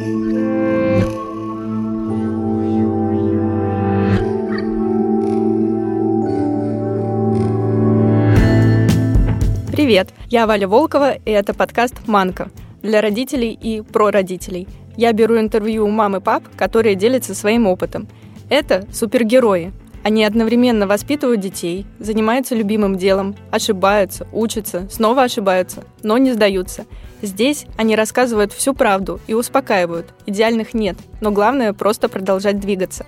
Привет, я Валя Волкова, и это подкаст «Манка» для родителей и про родителей. Я беру интервью у мам и пап, которые делятся своим опытом. Это супергерои. Они одновременно воспитывают детей, занимаются любимым делом, ошибаются, учатся, снова ошибаются, но не сдаются. Здесь они рассказывают всю правду и успокаивают. Идеальных нет, но главное просто продолжать двигаться.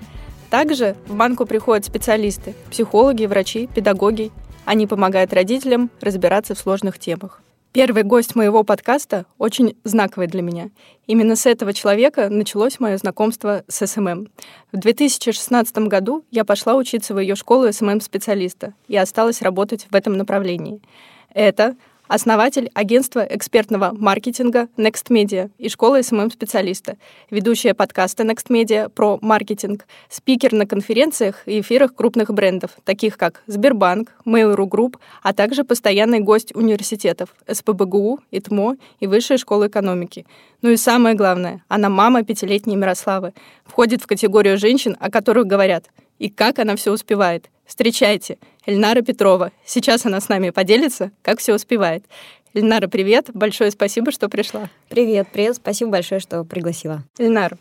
Также в банку приходят специалисты, психологи, врачи, педагоги. Они помогают родителям разбираться в сложных темах. Первый гость моего подкаста очень знаковый для меня. Именно с этого человека началось мое знакомство с SMM. В 2016 году я пошла учиться в ее школу SMM-специалиста и осталась работать в этом направлении. Это основатель агентства экспертного маркетинга Next Media и школы SMM-специалиста, ведущая подкаста Next Media про маркетинг, спикер на конференциях и эфирах крупных брендов, таких как Сбербанк, Mail.ru Group, а также постоянный гость университетов СПБГУ, ИТМО и Высшей школы экономики. Ну и самое главное, она мама пятилетней Мирославы, входит в категорию женщин, о которых говорят, и как она все успевает. Встречайте, Эльнара Петрова. Сейчас она с нами поделится, как все успевает. Эльнара, привет. Большое спасибо, что пришла. Привет, привет. Спасибо большое, что пригласила. Эльнар,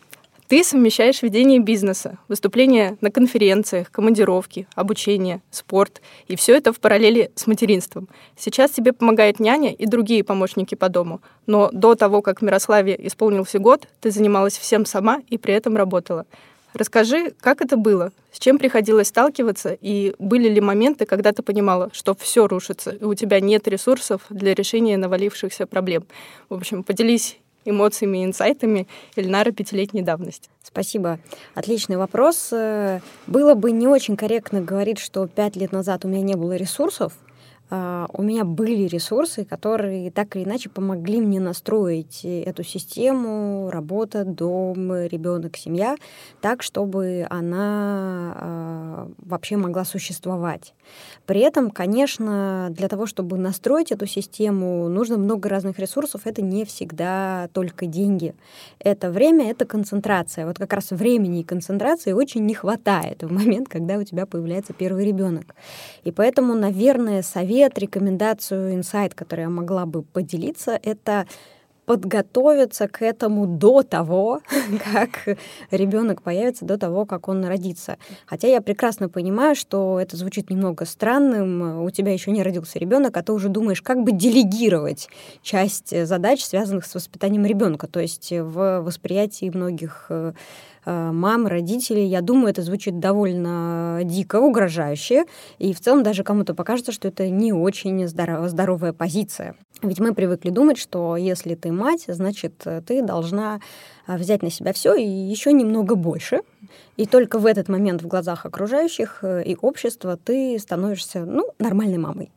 ты совмещаешь ведение бизнеса, выступления на конференциях, командировки, обучение, спорт, и все это в параллели с материнством. Сейчас тебе помогает няня и другие помощники по дому, но до того, как Мирославе исполнился год, ты занималась всем сама и при этом работала. Расскажи, как это было, с чем приходилось сталкиваться, и были ли моменты, когда ты понимала, что все рушится, и у тебя нет ресурсов для решения навалившихся проблем. В общем, поделись эмоциями и инсайтами Эльнара пятилетней давности. Спасибо. Отличный вопрос. Э, было бы не очень корректно говорить, что пять лет назад у меня не было ресурсов, у меня были ресурсы, которые так или иначе помогли мне настроить эту систему работа, дом, ребенок, семья так, чтобы она а, вообще могла существовать. При этом, конечно, для того, чтобы настроить эту систему, нужно много разных ресурсов. Это не всегда только деньги. Это время, это концентрация. Вот как раз времени и концентрации очень не хватает в момент, когда у тебя появляется первый ребенок. И поэтому, наверное, совет совет, рекомендацию, инсайт, который я могла бы поделиться, это подготовиться к этому до того, как ребенок появится, до того, как он родится. Хотя я прекрасно понимаю, что это звучит немного странным. У тебя еще не родился ребенок, а ты уже думаешь, как бы делегировать часть задач, связанных с воспитанием ребенка. То есть в восприятии многих э, мам, родителей. Я думаю, это звучит довольно дико, угрожающе, и в целом даже кому-то покажется, что это не очень здоров- здоровая позиция. Ведь мы привыкли думать, что если ты мать, значит, ты должна э, взять на себя все и еще немного больше. И только в этот момент в глазах окружающих э, и общества ты становишься, ну, нормальной мамой.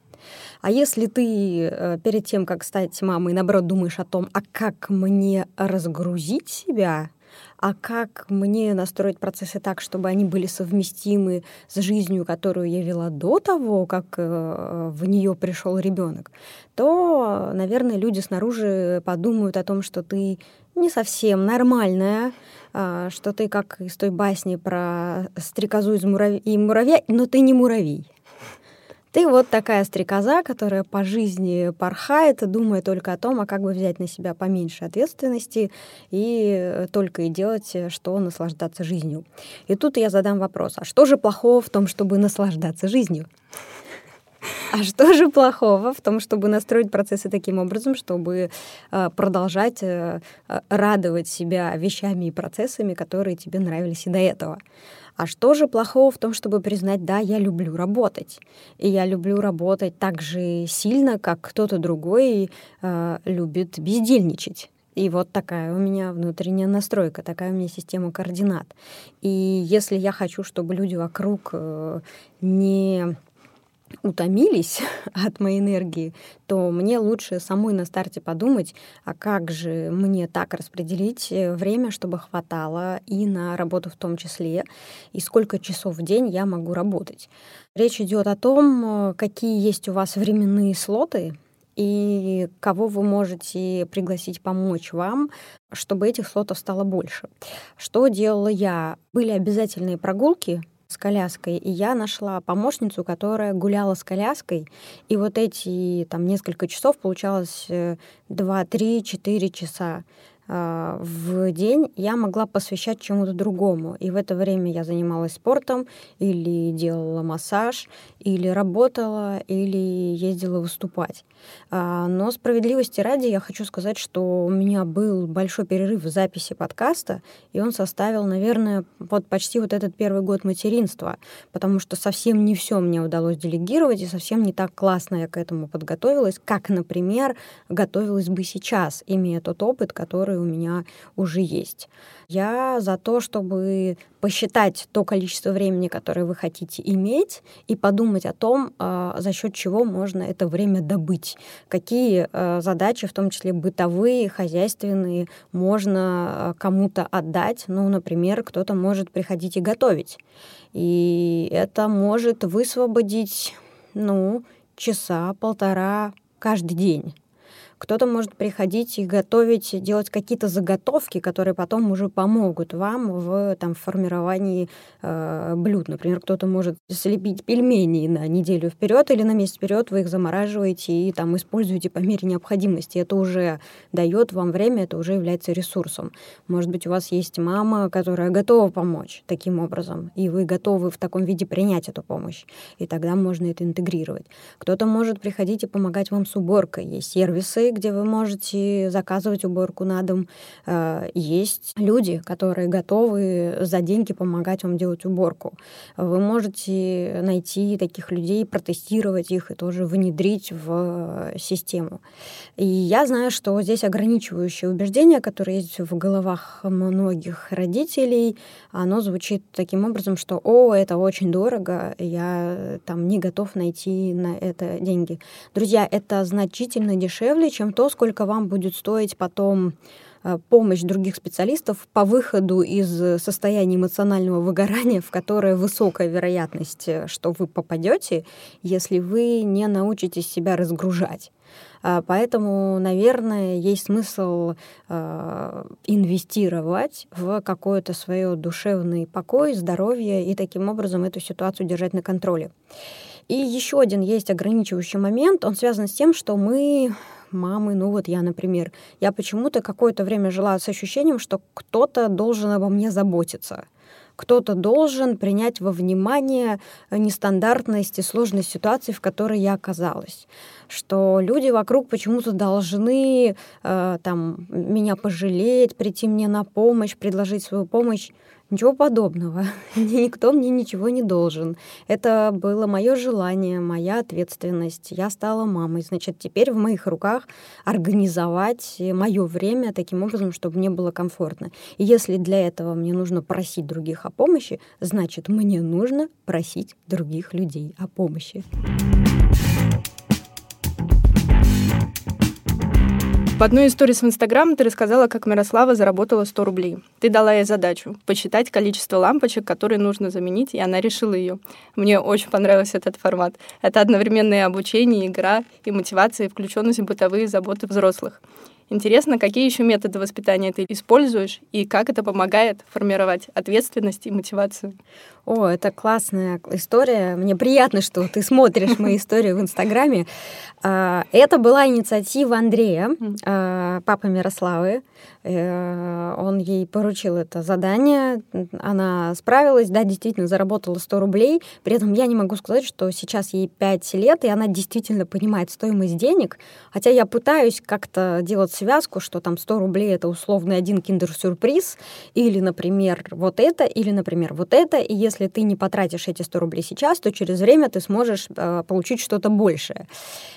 А если ты перед тем, как стать мамой, наоборот, думаешь о том, а как мне разгрузить себя, а как мне настроить процессы так, чтобы они были совместимы с жизнью, которую я вела до того, как э, в нее пришел ребенок, то, наверное, люди снаружи подумают о том, что ты не совсем нормальная, а, что ты как из той басни про стрекозу из муравь... и муравья, но ты не муравей. Ты вот такая стрекоза, которая по жизни порхает, думая только о том, а как бы взять на себя поменьше ответственности и только и делать, что наслаждаться жизнью. И тут я задам вопрос, а что же плохого в том, чтобы наслаждаться жизнью? А что же плохого в том, чтобы настроить процессы таким образом, чтобы э, продолжать э, радовать себя вещами и процессами, которые тебе нравились и до этого? А что же плохого в том, чтобы признать, да, я люблю работать. И я люблю работать так же сильно, как кто-то другой э, любит бездельничать. И вот такая у меня внутренняя настройка, такая у меня система координат. И если я хочу, чтобы люди вокруг э, не утомились от моей энергии, то мне лучше самой на старте подумать, а как же мне так распределить э, время, чтобы хватало и на работу в том числе, и сколько часов в день я могу работать. Речь идет о том, э, какие есть у вас временные слоты, и кого вы можете пригласить помочь вам, чтобы этих слотов стало больше. Что делала я? Были обязательные прогулки с коляской, и я нашла помощницу, которая гуляла с коляской, и вот эти там несколько часов, получалось 2, 3, 4 часа в день я могла посвящать чему-то другому. И в это время я занималась спортом, или делала массаж, или работала, или ездила выступать. А, но справедливости ради я хочу сказать, что у меня был большой перерыв в записи подкаста, и он составил, наверное, вот почти вот этот первый год материнства, потому что совсем не все мне удалось делегировать, и совсем не так классно я к этому подготовилась, как, например, готовилась бы сейчас, имея тот опыт, который которые у меня уже есть. Я за то, чтобы посчитать то количество времени, которое вы хотите иметь, и подумать о том, а, за счет чего можно это время добыть, какие а, задачи, в том числе бытовые, хозяйственные, можно а, кому-то отдать. Ну, например, кто-то может приходить и готовить. И это может высвободить, ну, часа, полтора каждый день кто-то может приходить и готовить, делать какие-то заготовки, которые потом уже помогут вам в там, формировании э, блюд. Например, кто-то может слепить пельмени на неделю вперед или на месяц вперед, вы их замораживаете и там используете по мере необходимости. Это уже дает вам время, это уже является ресурсом. Может быть, у вас есть мама, которая готова помочь таким образом, и вы готовы в таком виде принять эту помощь, и тогда можно это интегрировать. Кто-то может приходить и помогать вам с уборкой. Есть сервисы, где вы можете заказывать уборку на дом. Э, есть люди, которые готовы за деньги помогать вам делать уборку. Вы можете найти таких людей, протестировать их и тоже внедрить в систему. И я знаю, что здесь ограничивающее убеждение, которое есть в головах многих родителей, оно звучит таким образом, что «О, это очень дорого, я там не готов найти на это деньги». Друзья, это значительно дешевле, чем то, сколько вам будет стоить потом э, помощь других специалистов по выходу из состояния эмоционального выгорания, в которое высокая вероятность, э, что вы попадете, если вы не научитесь себя разгружать. А, поэтому, наверное, есть смысл э, инвестировать в какое-то свое душевный покой, здоровье и таким образом эту ситуацию держать на контроле. И еще один есть ограничивающий момент, он связан с тем, что мы мамы, ну вот я, например, я почему-то какое-то время жила с ощущением, что кто-то должен обо мне заботиться. Кто-то должен принять во внимание нестандартность и сложность ситуации, в которой я оказалась. Что люди вокруг почему-то должны э, там, меня пожалеть, прийти мне на помощь, предложить свою помощь. Ничего подобного. Никто мне ничего не должен. Это было мое желание, моя ответственность. Я стала мамой. Значит, теперь в моих руках организовать мое время таким образом, чтобы мне было комфортно. И если для этого мне нужно просить других о помощи, значит, мне нужно просить других людей о помощи. В одной истории в Инстаграм ты рассказала, как Мирослава заработала 100 рублей. Ты дала ей задачу — посчитать количество лампочек, которые нужно заменить, и она решила ее. Мне очень понравился этот формат. Это одновременное обучение, игра и мотивация, включенность в бытовые заботы взрослых. Интересно, какие еще методы воспитания ты используешь и как это помогает формировать ответственность и мотивацию? О, это классная история. Мне приятно, что ты смотришь мои истории в Инстаграме. А, это была инициатива Андрея, а, папы Мирославы. Э, он ей поручил это задание. Она справилась, да, действительно заработала 100 рублей. При этом я не могу сказать, что сейчас ей 5 лет, и она действительно понимает стоимость денег. Хотя я пытаюсь как-то делать связку, что там 100 рублей — это условный один киндер-сюрприз, или, например, вот это, или, например, вот это. И если если ты не потратишь эти 100 рублей сейчас, то через время ты сможешь э, получить что-то большее.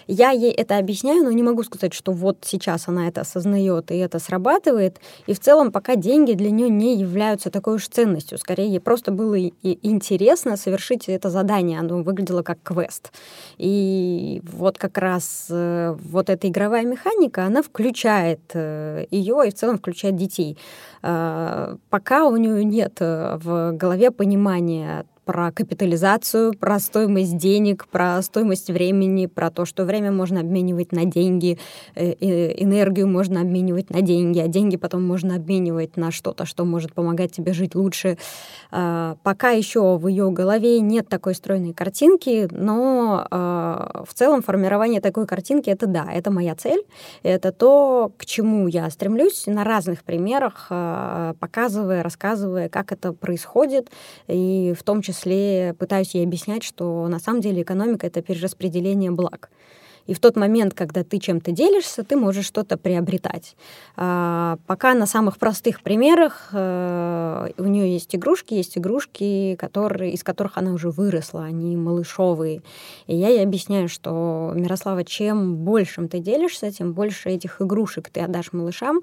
Я ей это объясняю, но не могу сказать, что вот сейчас она это осознает и это срабатывает. И в целом пока деньги для нее не являются такой уж ценностью. Скорее, ей просто было и интересно совершить это задание. Оно выглядело как квест. И вот как раз э, вот эта игровая механика, она включает э, ее и в целом включает детей. Э, пока у нее нет э, в голове понимания внимание про капитализацию, про стоимость денег, про стоимость времени, про то, что время можно обменивать на деньги, э, энергию можно обменивать на деньги, а деньги потом можно обменивать на что-то, что может помогать тебе жить лучше. А, пока еще в ее голове нет такой стройной картинки, но а, в целом формирование такой картинки — это да, это моя цель, это то, к чему я стремлюсь на разных примерах, а, показывая, рассказывая, как это происходит, и в том числе числе пытаюсь ей объяснять, что на самом деле экономика — это перераспределение благ. И в тот момент, когда ты чем-то делишься, ты можешь что-то приобретать. А, пока на самых простых примерах а, у нее есть игрушки, есть игрушки, которые, из которых она уже выросла, они малышовые. И я ей объясняю, что, Мирослава, чем большим ты делишься, тем больше этих игрушек ты отдашь малышам,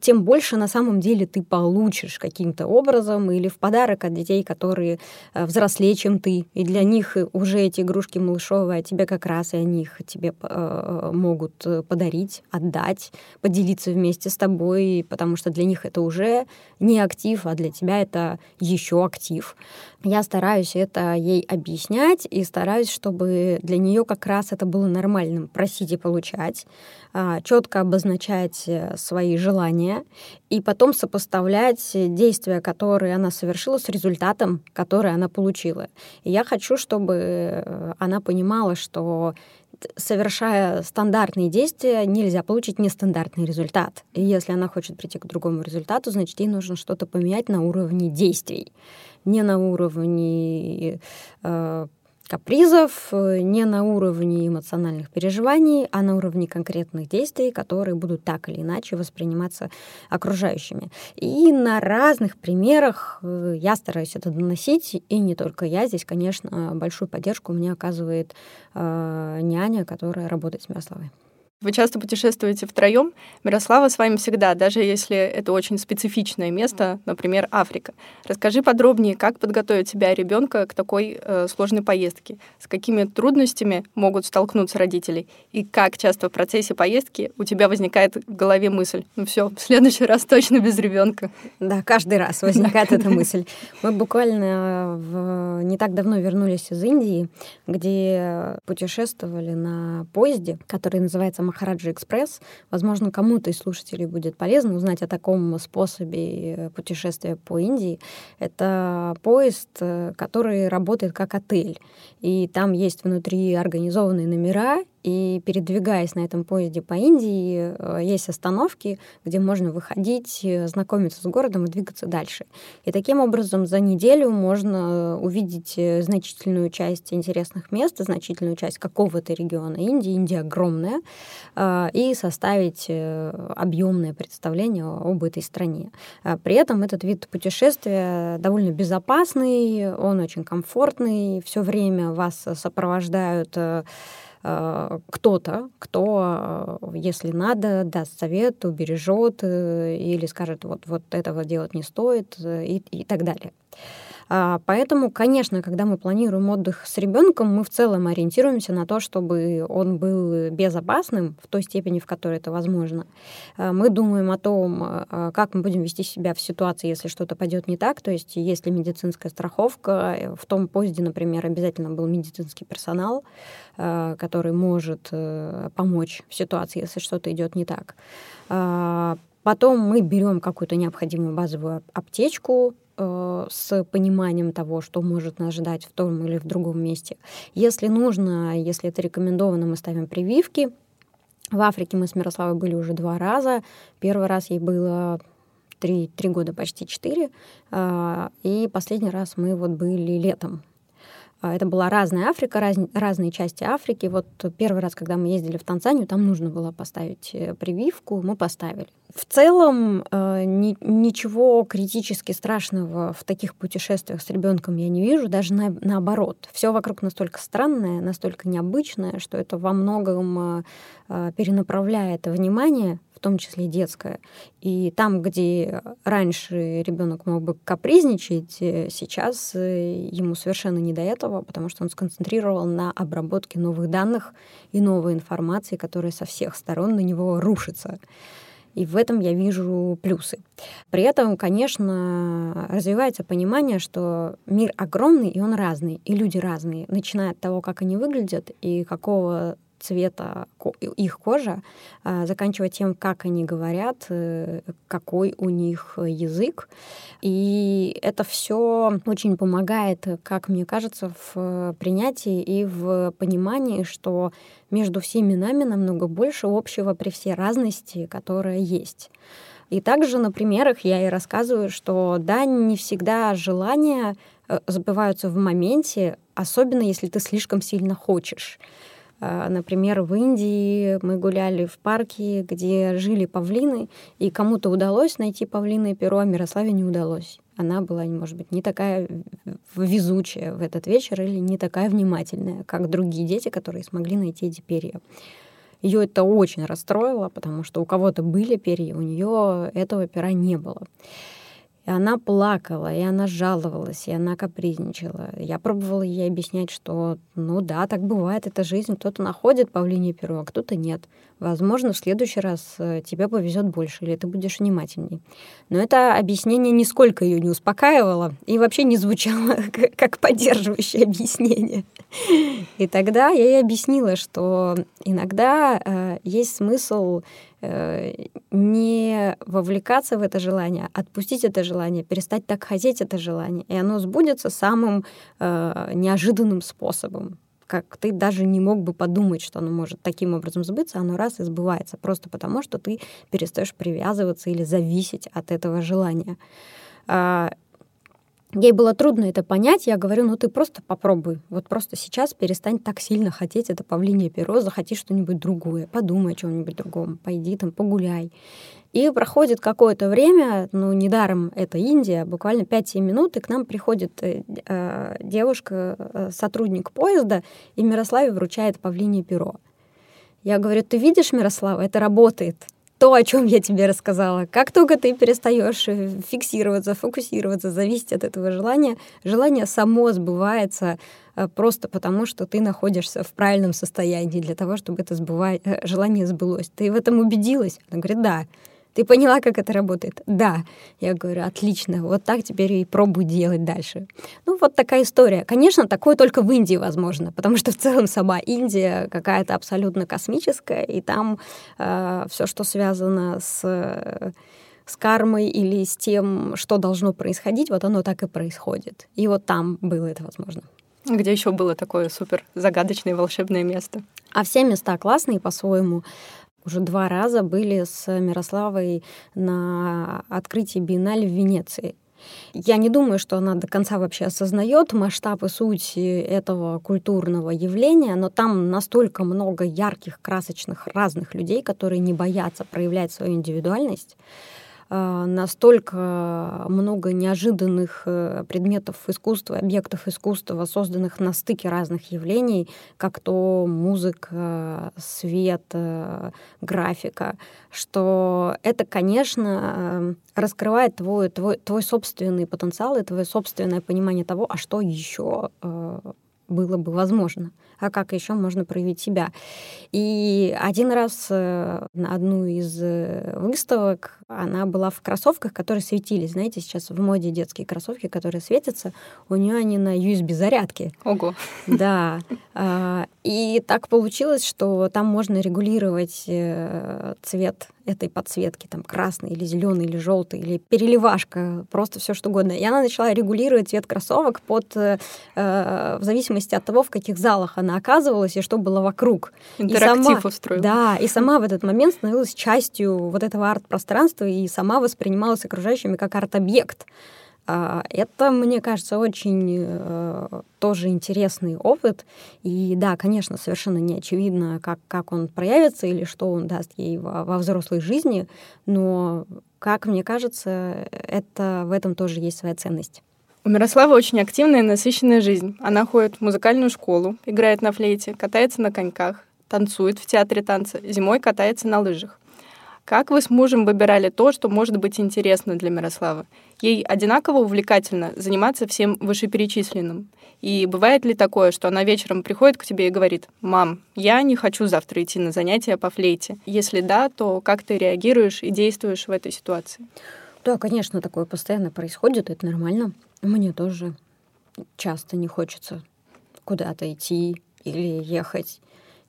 тем больше на самом деле ты получишь каким-то образом или в подарок от детей, которые э, взрослее, чем ты. И для них уже эти игрушки малышовые, а тебе как раз и они их тебе тебе э, могут э, подарить, отдать, поделиться вместе с тобой, потому что для них это уже не актив, а для тебя это еще актив. Я стараюсь это ей объяснять и стараюсь, чтобы для нее как раз это было нормальным просить и получать, а, четко обозначать э, свои желания и потом сопоставлять действия, которые она совершила, с результатом, который она получила. И я хочу, чтобы она понимала, что совершая стандартные действия, нельзя получить нестандартный результат. И если она хочет прийти к другому результату, значит, ей нужно что-то поменять на уровне действий, не на уровне э, капризов, э, не на уровне эмоциональных переживаний, а на уровне конкретных действий, которые будут так или иначе восприниматься окружающими. И на разных примерах э, я стараюсь это доносить, и не только я. Здесь, конечно, большую поддержку мне оказывает э, няня, которая работает с Мирославой. Вы часто путешествуете втроем. Мирослава с вами всегда, даже если это очень специфичное место, например, Африка. Расскажи подробнее, как подготовить себя ребенка к такой э, сложной поездке, с какими трудностями могут столкнуться родители, и как часто в процессе поездки у тебя возникает в голове мысль: ну все, в следующий раз точно без ребенка. Да, каждый раз возникает эта мысль. Мы буквально в... не так давно вернулись из Индии, где путешествовали на поезде, который называется Махараджи Экспресс. Возможно, кому-то из слушателей будет полезно узнать о таком способе э, путешествия по Индии. Это поезд, э, который работает как отель. И там есть внутри организованные номера, и передвигаясь на этом поезде по Индии, э, есть остановки, где можно выходить, э, знакомиться с городом и двигаться дальше. И таким образом за неделю можно увидеть э, значительную часть интересных мест, значительную часть какого-то региона Индии. Индия огромная. И составить объемное представление об этой стране. При этом этот вид путешествия довольно безопасный, он очень комфортный, все время вас сопровождают кто-то, кто, э, если надо, даст совет, убережет э, или скажет, вот, вот этого делать не стоит и, и так далее. А, поэтому, конечно, когда мы планируем отдых с ребенком, мы в целом ориентируемся на то, чтобы он был безопасным в той степени, в которой это возможно. А, мы думаем о том, а, как мы будем вести себя в ситуации, если что-то пойдет не так, то есть есть ли медицинская страховка. В том поезде, например, обязательно был медицинский персонал, который может э, помочь в ситуации, если что-то идет не так. Потом мы берем какую-то необходимую базовую аптечку, Э, с пониманием того, что может нас ждать в том или в другом месте. Если нужно, если это рекомендовано, мы ставим прививки. В Африке мы с Мирославой были уже два раза. Первый раз ей было три, три года, почти четыре. А, и последний раз мы вот были летом. А, это была разная Африка, раз, разные части Африки. Вот первый раз, когда мы ездили в Танзанию, там нужно было поставить э, прививку, мы поставили. В целом э, ни, ничего критически страшного в таких путешествиях с ребенком я не вижу, даже на, наоборот. Все вокруг настолько странное, настолько необычное, что это во многом э, перенаправляет внимание в том числе детское. И там, где раньше ребенок мог бы капризничать, э, сейчас э, ему совершенно не до этого, потому что он сконцентрировал на обработке новых данных и новой информации, которая со всех сторон на него рушится. И в этом я вижу плюсы. При этом, конечно, развивается понимание, что мир огромный, и он разный, и люди разные, начиная от того, как они выглядят и какого цвета их кожа, а, заканчивая тем, как они говорят, э, какой у них язык. И это все очень помогает, как мне кажется, в принятии и в понимании, что между всеми нами намного больше общего при всей разности, которая есть. И также на примерах я и рассказываю, что да, не всегда желания э, забываются в моменте, особенно если ты слишком сильно хочешь. А, например, в Индии мы гуляли в парке, где жили павлины, и кому-то удалось найти павлиное перо, а Мирославе не удалось. Она была, может быть, не такая везучая в этот вечер или не такая внимательная, как другие дети, которые смогли найти эти перья. Ее это очень расстроило, потому что у кого-то были перья, у нее этого пера не было. И она плакала, и она жаловалась, и она капризничала. Я пробовала ей объяснять, что, ну да, так бывает, это жизнь. Кто-то находит павлиний перо, а кто-то нет. Возможно, в следующий раз э, тебе повезет больше, или ты будешь внимательней. Но это объяснение нисколько ее не успокаивало и вообще не звучало как поддерживающее объяснение. И тогда я ей объяснила, что иногда э, есть смысл Э, не вовлекаться в это желание, отпустить это желание, перестать так хотеть это желание, и оно сбудется самым э, неожиданным способом как ты даже не мог бы подумать, что оно может таким образом сбыться, оно раз и сбывается, просто потому что ты перестаешь привязываться или зависеть от этого желания. А, Ей было трудно это понять. Я говорю, ну ты просто попробуй. Вот просто сейчас перестань так сильно хотеть это павлинье перо, захоти что-нибудь другое, подумай о чем-нибудь другом, пойди там погуляй. И проходит какое-то время, ну, недаром это Индия, буквально 5-7 минут, и к нам приходит э, э девушка, э, сотрудник поезда, и Мирославе вручает павлинье перо. Я говорю, ты видишь, Мирослава, это работает то, о чем я тебе рассказала. Как только ты перестаешь э, фиксироваться, фокусироваться, зависеть от этого желания, желание само сбывается э, просто потому, что ты находишься в правильном состоянии для того, чтобы это сбыва... Желание сбылось. Ты в этом убедилась? Она говорит, да. Ты поняла, как это работает? Да. Я говорю, отлично, вот так теперь и пробуй делать дальше. Ну, вот такая история. Конечно, такое только в Индии возможно, потому что в целом сама Индия какая-то абсолютно космическая, и там э, все, что связано с с кармой или с тем, что должно происходить, вот оно так и происходит. И вот там было это возможно. Где еще было такое супер загадочное волшебное место? А все места классные по-своему уже два раза были с Мирославой на открытии биеннале в Венеции. Я не думаю, что она до конца вообще осознает масштаб и суть этого культурного явления, но там настолько много ярких, красочных, разных людей, которые не боятся проявлять свою индивидуальность, настолько много неожиданных э, предметов искусства, объектов искусства, созданных на стыке разных явлений, как то музыка, свет, э, графика, что это, конечно, раскрывает твой, твой, твой собственный потенциал и твое собственное понимание того, а что еще э, было бы возможно а как еще можно проявить себя. И один раз э, на одну из э, выставок она была в кроссовках, которые светились. Знаете, сейчас в моде детские кроссовки, которые светятся, у нее они на USB-зарядке. Ого. Да. А, и так получилось, что там можно регулировать э, цвет этой подсветки, там красный или зеленый или желтый или переливашка, просто все что угодно. И она начала регулировать цвет кроссовок под, в зависимости от того, в каких залах она оказывалась и что было вокруг. Интерактив и сама, устроила. Да, и сама в этот момент становилась частью вот этого арт-пространства и сама воспринималась окружающими как арт-объект. А, это, мне кажется, очень э, тоже интересный опыт. И да, конечно, совершенно не очевидно, как, как он проявится или что он даст ей во, во взрослой жизни, но, как мне кажется, это, в этом тоже есть своя ценность. У Мирославы очень активная и насыщенная жизнь. Она ходит в музыкальную школу, играет на флейте, катается на коньках, танцует в театре танца, зимой катается на лыжах. Как вы с мужем выбирали то, что может быть интересно для Мирославы? Ей одинаково увлекательно заниматься всем вышеперечисленным? И бывает ли такое, что она вечером приходит к тебе и говорит, «Мам, я не хочу завтра идти на занятия по флейте». Если да, то как ты реагируешь и действуешь в этой ситуации? Да, конечно, такое постоянно происходит, это нормально. Мне тоже часто не хочется куда-то идти или ехать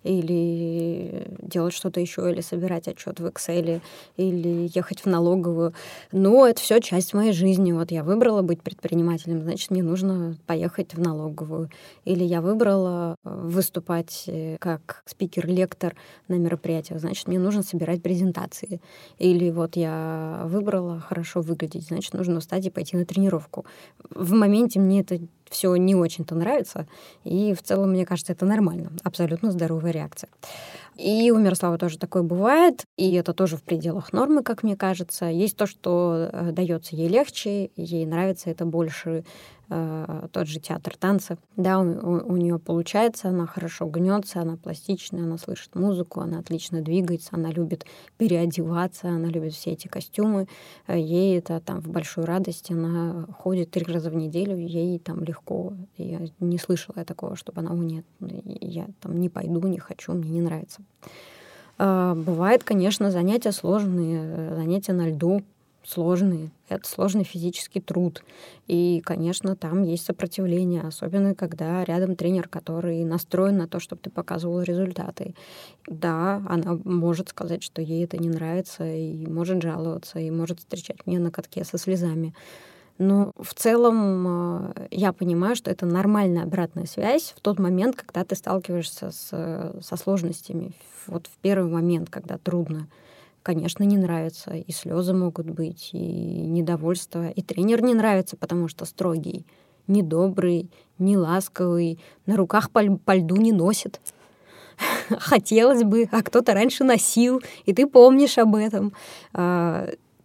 или делать что-то еще, или собирать отчет в Excel, или ехать в налоговую. Но это все часть моей жизни. Вот я выбрала быть предпринимателем, значит, мне нужно поехать в налоговую. Или я выбрала э, выступать э, как спикер-лектор на мероприятиях, значит, мне нужно собирать презентации. Или вот я выбрала хорошо выглядеть, значит, нужно встать и пойти на тренировку. В моменте мне это все не очень-то нравится. И в целом, мне кажется, это нормально. Абсолютно здоровая реакция. И у Мирослава тоже такое бывает, и это тоже в пределах нормы, как мне кажется. Есть то, что э, дается ей легче, ей нравится это больше, э, тот же театр танца. Да, у, у, у нее получается, она хорошо гнется, она пластичная, она слышит музыку, она отлично двигается, она любит переодеваться, она любит все эти костюмы. Э, ей это там в большой радости, она ходит три раза в неделю, ей там легко. Я не слышала я такого, чтобы она, о нет, я там не пойду, не хочу, мне не нравится. Э, бывает, конечно, занятия сложные, э, занятия на льду, сложные. Это сложный физический труд. И, конечно, там есть сопротивление, особенно когда рядом тренер, который настроен на то, чтобы ты показывал результаты. Да, она может сказать, что ей это не нравится, и может жаловаться, и может встречать меня на катке со слезами. Но в целом э, я понимаю, что это нормальная обратная связь в тот момент, когда ты сталкиваешься с, со сложностями. Вот в первый момент, когда трудно конечно, не нравится. И слезы могут быть, и недовольство. И тренер не нравится, потому что строгий, недобрый, не ласковый, на руках по, по льду не носит. Хотелось бы, а кто-то раньше носил, и ты помнишь об этом.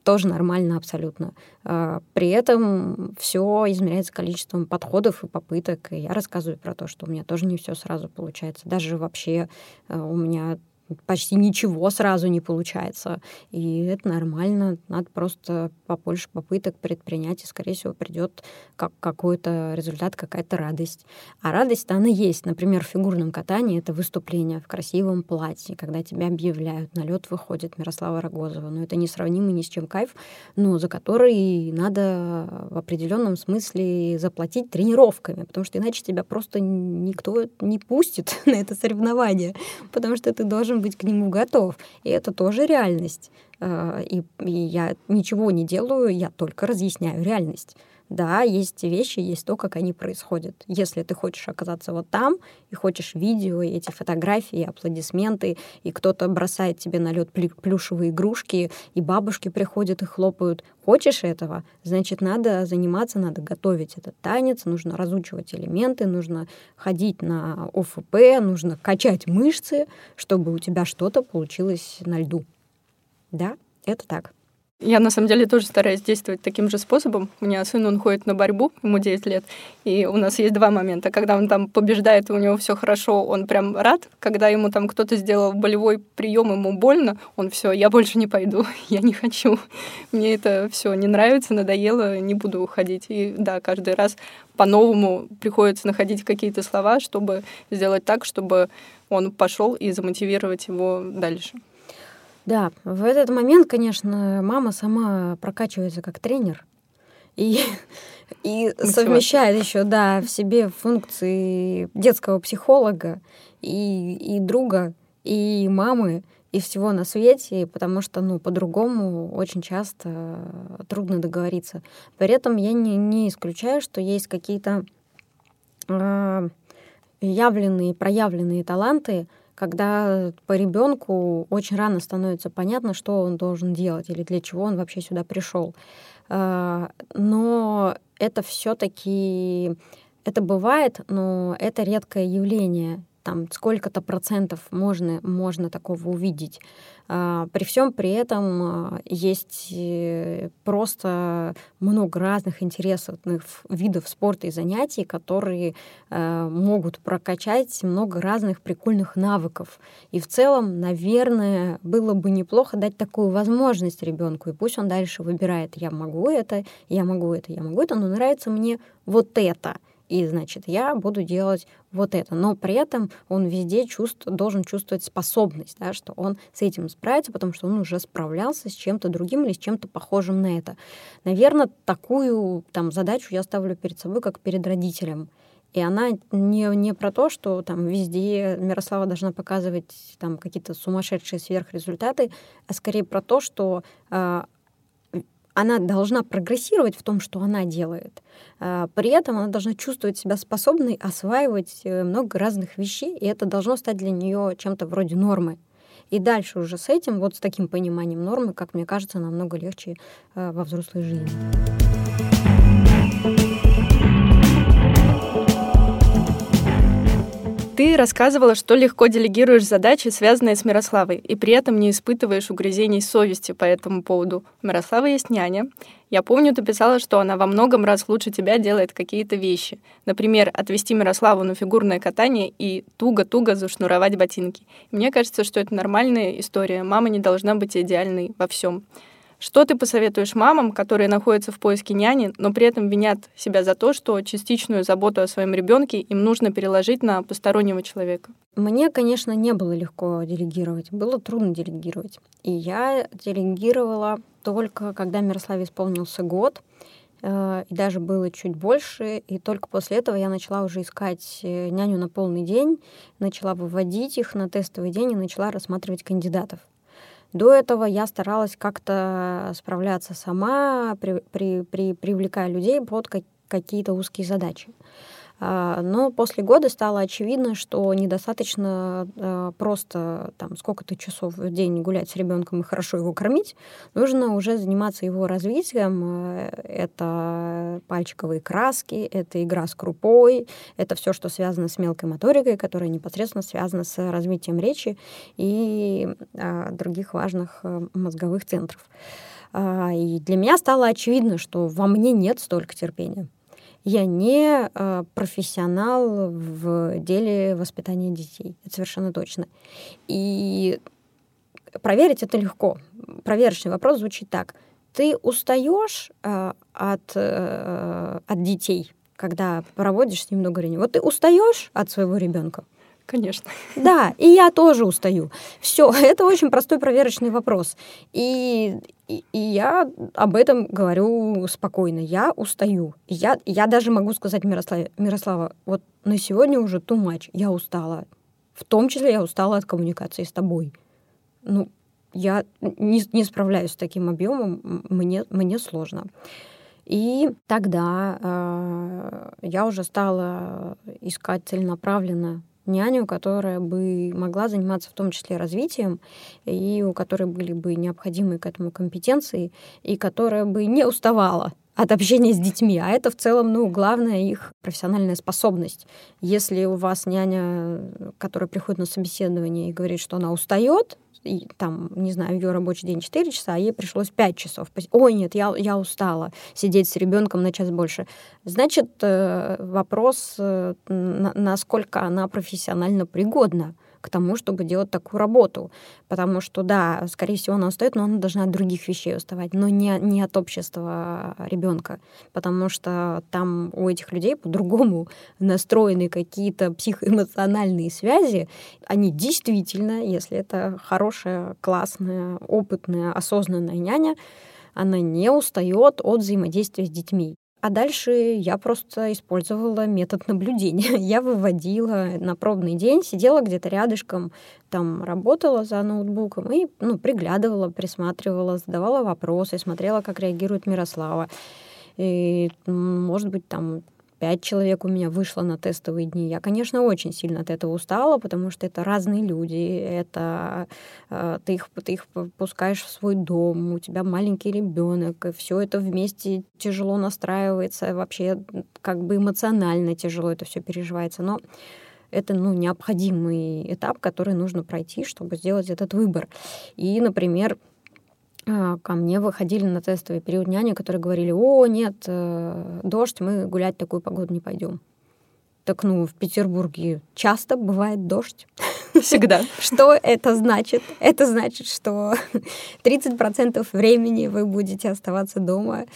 Тоже нормально абсолютно. А, при этом все измеряется количеством подходов и попыток. И я рассказываю про то, что у меня тоже не все сразу получается. Даже вообще а, у меня почти ничего сразу не получается. И это нормально. Надо просто побольше попыток предпринять, и, скорее всего, придет как какой-то результат, какая-то радость. А радость, она есть. Например, в фигурном катании это выступление в красивом платье, когда тебя объявляют, на лед выходит Мирослава Рогозова. Но это несравнимый ни с чем кайф, но за который надо в определенном смысле заплатить тренировками, потому что иначе тебя просто никто не пустит на это соревнование, потому что ты должен быть к нему готов. И это тоже реальность. А, и, и я ничего не делаю, я только разъясняю реальность. Да, есть вещи, есть то, как они происходят. Если ты хочешь оказаться вот там, и хочешь видео, и эти фотографии, и аплодисменты, и кто-то бросает тебе на лед плюшевые игрушки, и бабушки приходят и хлопают. Хочешь этого? Значит, надо заниматься, надо готовить этот танец, нужно разучивать элементы, нужно ходить на ОФП, нужно качать мышцы, чтобы у тебя что-то получилось на льду. Да, это так. Я, на самом деле, тоже стараюсь действовать таким же способом. У меня сын, он ходит на борьбу, ему 9 лет, и у нас есть два момента. Когда он там побеждает, и у него все хорошо, он прям рад. Когда ему там кто-то сделал болевой прием, ему больно, он все, я больше не пойду, я не хочу. Мне это все не нравится, надоело, не буду уходить. И да, каждый раз по-новому приходится находить какие-то слова, чтобы сделать так, чтобы он пошел и замотивировать его дальше. Да, в этот момент, конечно, мама сама прокачивается как тренер и, и совмещает еще, да, в себе функции детского психолога и, и друга, и мамы, и всего на свете, потому что, ну, по-другому очень часто трудно договориться. При этом я не, не исключаю, что есть какие-то э, явленные, проявленные таланты, когда по ребенку очень рано становится понятно, что он должен делать или для чего он вообще сюда пришел. А, но это все-таки это бывает, но это редкое явление там сколько-то процентов можно, можно такого увидеть. А, при всем при этом а, есть э, просто много разных интересных видов спорта и занятий, которые а, могут прокачать много разных прикольных навыков. И в целом, наверное, было бы неплохо дать такую возможность ребенку, и пусть он дальше выбирает, я могу это, я могу это, я могу это, но нравится мне вот это — И, значит, я буду делать вот это. Но при этом он везде чувств, должен чувствовать способность, да, что он с этим справится, потому что он уже справлялся с чем-то другим или с чем-то похожим на это. Наверное, такую там, задачу я ставлю перед собой, как перед родителем. И она не, не про то, что там везде Мирослава должна показывать там какие-то сумасшедшие сверхрезультаты, а скорее про то, что э, она должна прогрессировать в том, что она делает. Э, при этом она должна чувствовать себя способной осваивать э, много разных вещей, и это должно стать для нее чем-то вроде нормы. И дальше уже с этим, вот с таким пониманием нормы, как мне кажется, намного легче э, во взрослой жизни. Ты рассказывала, что легко делегируешь задачи, связанные с Мирославой, и при этом не испытываешь угрызений совести по этому поводу. У Мирославы есть няня. Я помню, ты писала, что она во многом раз лучше тебя делает какие-то вещи. Например, отвести Мирославу на фигурное катание и туго-туго зашнуровать ботинки. Мне кажется, что это нормальная история. Мама не должна быть идеальной во всем. Что ты посоветуешь мамам, которые находятся в поиске няни, но при этом винят себя за то, что частичную заботу о своем ребенке им нужно переложить на постороннего человека? Мне, конечно, не было легко делегировать. Было трудно делегировать. И я делегировала только, когда Мирославе исполнился год, э, и даже было чуть больше, и только после этого я начала уже искать э, няню на полный день, начала выводить их на тестовый день и начала рассматривать кандидатов. До этого я старалась как-то справляться сама, при, при, при, привлекая людей под как, какие-то узкие задачи. А, но после года стало очевидно, что недостаточно а, просто там сколько-то часов в день гулять с ребенком и хорошо его кормить. Нужно уже заниматься его развитием. Это пальчиковые краски, это игра с крупой, это все, что связано с мелкой моторикой, которая непосредственно связана с развитием речи и а, других важных мозговых центров. И для меня стало очевидно, что во мне нет столько терпения я не э, профессионал в деле воспитания детей. Это совершенно точно. И проверить это легко. Проверочный вопрос звучит так. Ты устаешь э, от, э, от детей, когда проводишь с ним много времени? Вот ты устаешь от своего ребенка? Конечно. Да, и я тоже устаю. Все, это очень простой проверочный вопрос. И, и, и я об этом говорю спокойно. Я устаю. Я, я даже могу сказать Мирославе, Мирослава, вот на сегодня уже too much. Я устала. В том числе я устала от коммуникации с тобой. Ну, я не, не справляюсь с таким объемом, мне, мне сложно. И тогда э, я уже стала искать целенаправленно няню, которая бы могла заниматься в том числе развитием, и у которой были бы необходимые к этому компетенции, и которая бы не уставала от общения с детьми, а это в целом, ну, главная их профессиональная способность. Если у вас няня, которая приходит на собеседование и говорит, что она устает, там, не знаю, ее рабочий день 4 часа, а ей пришлось 5 часов. Ой, нет, я, я устала сидеть с ребенком на час больше. Значит, э, вопрос, э, насколько она профессионально пригодна к тому, чтобы делать такую работу. Потому что, да, скорее всего, она устает, но она должна от других вещей уставать, но не, не от общества ребенка. Потому что там у этих людей по-другому настроены какие-то психоэмоциональные связи. Они действительно, если это хорошая, классная, опытная, осознанная няня, она не устает от взаимодействия с детьми. А дальше я просто использовала метод наблюдения. Я выводила на пробный день, сидела где-то рядышком, там работала за ноутбуком и ну, приглядывала, присматривала, задавала вопросы, смотрела, как реагирует Мирослава. И, может быть, там пять человек у меня вышло на тестовые дни. Я, конечно, очень сильно от этого устала, потому что это разные люди, это э, ты, их, ты их пускаешь в свой дом, у тебя маленький ребенок, и все это вместе тяжело настраивается, вообще как бы эмоционально тяжело это все переживается. Но это ну, необходимый этап, который нужно пройти, чтобы сделать этот выбор. И, например, ко мне выходили на тестовый период няни, которые говорили, о, нет, э, дождь, мы гулять такую погоду не пойдем. Так, ну, в Петербурге часто бывает дождь. Всегда. Что это значит? Это значит, что 30% времени вы будете оставаться дома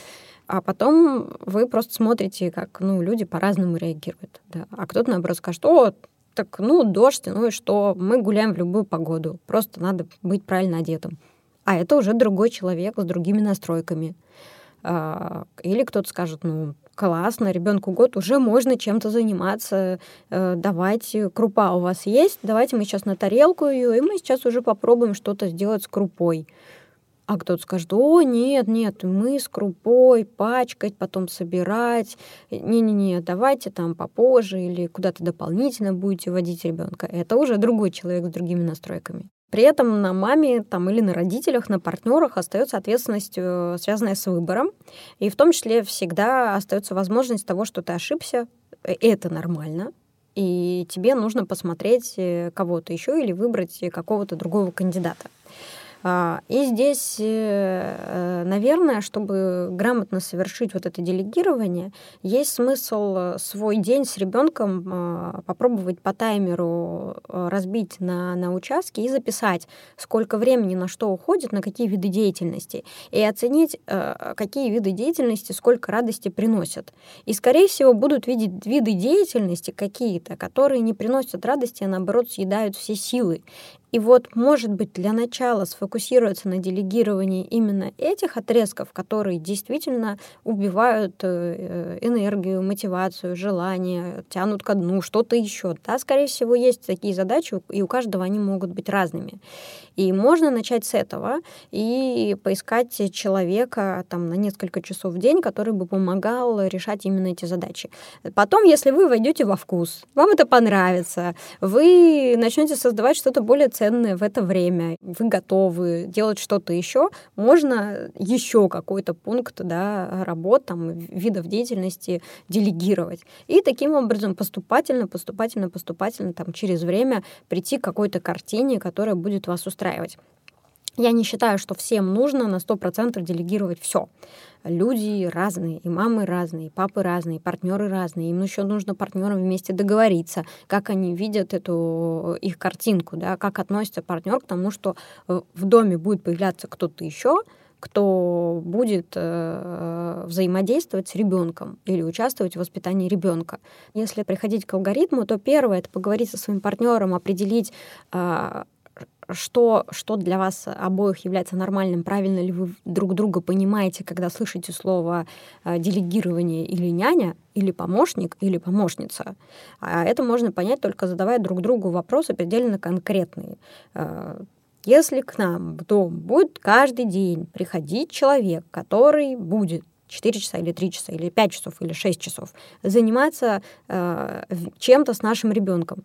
А потом вы просто смотрите, как ну, люди по-разному реагируют. Да. А кто-то, наоборот, скажет, о, так, ну, дождь, ну и что, мы гуляем в любую погоду, просто надо быть правильно одетым. А это уже другой человек с другими настройками. А, или кто-то скажет, ну, классно, ребенку год, уже можно чем-то заниматься, э, давайте, крупа у вас есть, давайте мы сейчас на тарелку ее, и мы сейчас уже попробуем что-то сделать с крупой. А кто-то скажет, о, нет, нет, мы с крупой пачкать, потом собирать. Не-не-не, давайте там попозже или куда-то дополнительно будете водить ребенка. Это уже другой человек с другими настройками. При этом на маме там, или на родителях, на партнерах остается ответственность, э, связанная с выбором. И в том числе всегда остается возможность того, что ты ошибся. Э, это нормально. И тебе нужно посмотреть э, кого-то еще или выбрать какого-то другого кандидата. А, и здесь, э, э, наверное, чтобы грамотно совершить вот это делегирование, есть смысл свой день с ребенком попробовать по таймеру э, разбить на, на участки и записать, сколько времени на что уходит, на какие виды деятельности, и оценить, какие виды деятельности сколько радости приносят. И, скорее всего, будут видеть виды деятельности какие-то, которые не приносят радости, а наоборот съедают все силы. И вот, может быть, для начала сфокусироваться на делегировании именно этих отрезков, которые действительно убивают э, энергию, мотивацию, желание, тянут ко дну, что-то еще. Да, скорее всего, есть такие задачи, и у каждого они могут быть разными. И можно начать с этого и поискать человека там, на несколько часов в день, который бы помогал решать именно эти задачи. Потом, если вы войдете во вкус, вам это понравится, вы начнете создавать что-то более ценное в это время, вы готовы делать что-то еще, можно еще какой-то пункт да, работ, там, видов деятельности делегировать. И таким образом поступательно, поступательно, поступательно там, через время прийти к какой-то картине, которая будет вас устраивать. Я не считаю, что всем нужно на 100% делегировать все. Люди разные, и мамы разные, и папы разные, и партнеры разные. Им еще нужно партнерам вместе договориться, как они видят эту их картинку, да, как относится партнер к тому, что э, в доме будет появляться кто-то еще, кто будет э, взаимодействовать с ребенком или участвовать в воспитании ребенка. Если приходить к алгоритму, то первое это поговорить со своим партнером, определить, э, что, что для вас обоих является нормальным, правильно ли вы друг друга понимаете, когда слышите слово э, делегирование или няня, или помощник, или помощница. А это можно понять только задавая друг другу вопросы предельно конкретные. Э, если к нам в дом будет каждый день приходить человек, который будет 4 часа или 3 часа, или 5 часов, или 6 часов, заниматься э, чем-то с нашим ребенком,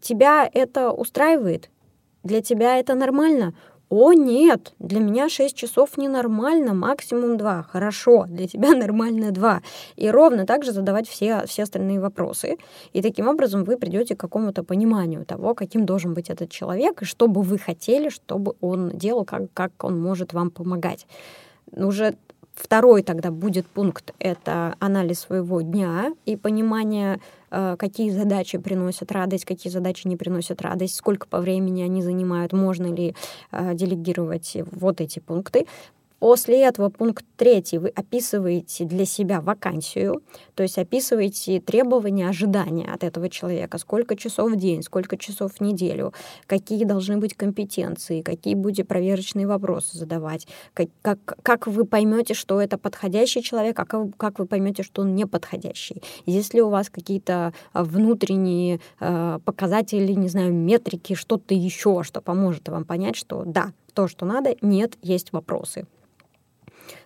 тебя это устраивает? Для тебя это нормально? О, нет, для меня 6 часов ненормально, максимум 2. Хорошо, для тебя нормально 2. И ровно так же задавать все, все остальные вопросы. И таким образом вы придете к какому-то пониманию того, каким должен быть этот человек, и что бы вы хотели, чтобы он делал, как, как он может вам помогать. Уже Второй тогда будет пункт — это анализ своего дня и понимание, э, какие задачи приносят радость, какие задачи не приносят радость, сколько по времени они занимают, можно ли э, делегировать вот эти пункты. После этого пункт третий. Вы описываете для себя вакансию, то есть описываете требования, ожидания от этого человека. Сколько часов в день, сколько часов в неделю, какие должны быть компетенции, какие будете проверочные вопросы задавать, как, как, как вы поймете, что это подходящий человек, а как, как вы поймете, что он не подходящий. Есть ли у вас какие-то а, внутренние э, показатели, не знаю, метрики, что-то еще, что поможет вам понять, что да, то, что надо, нет, есть вопросы.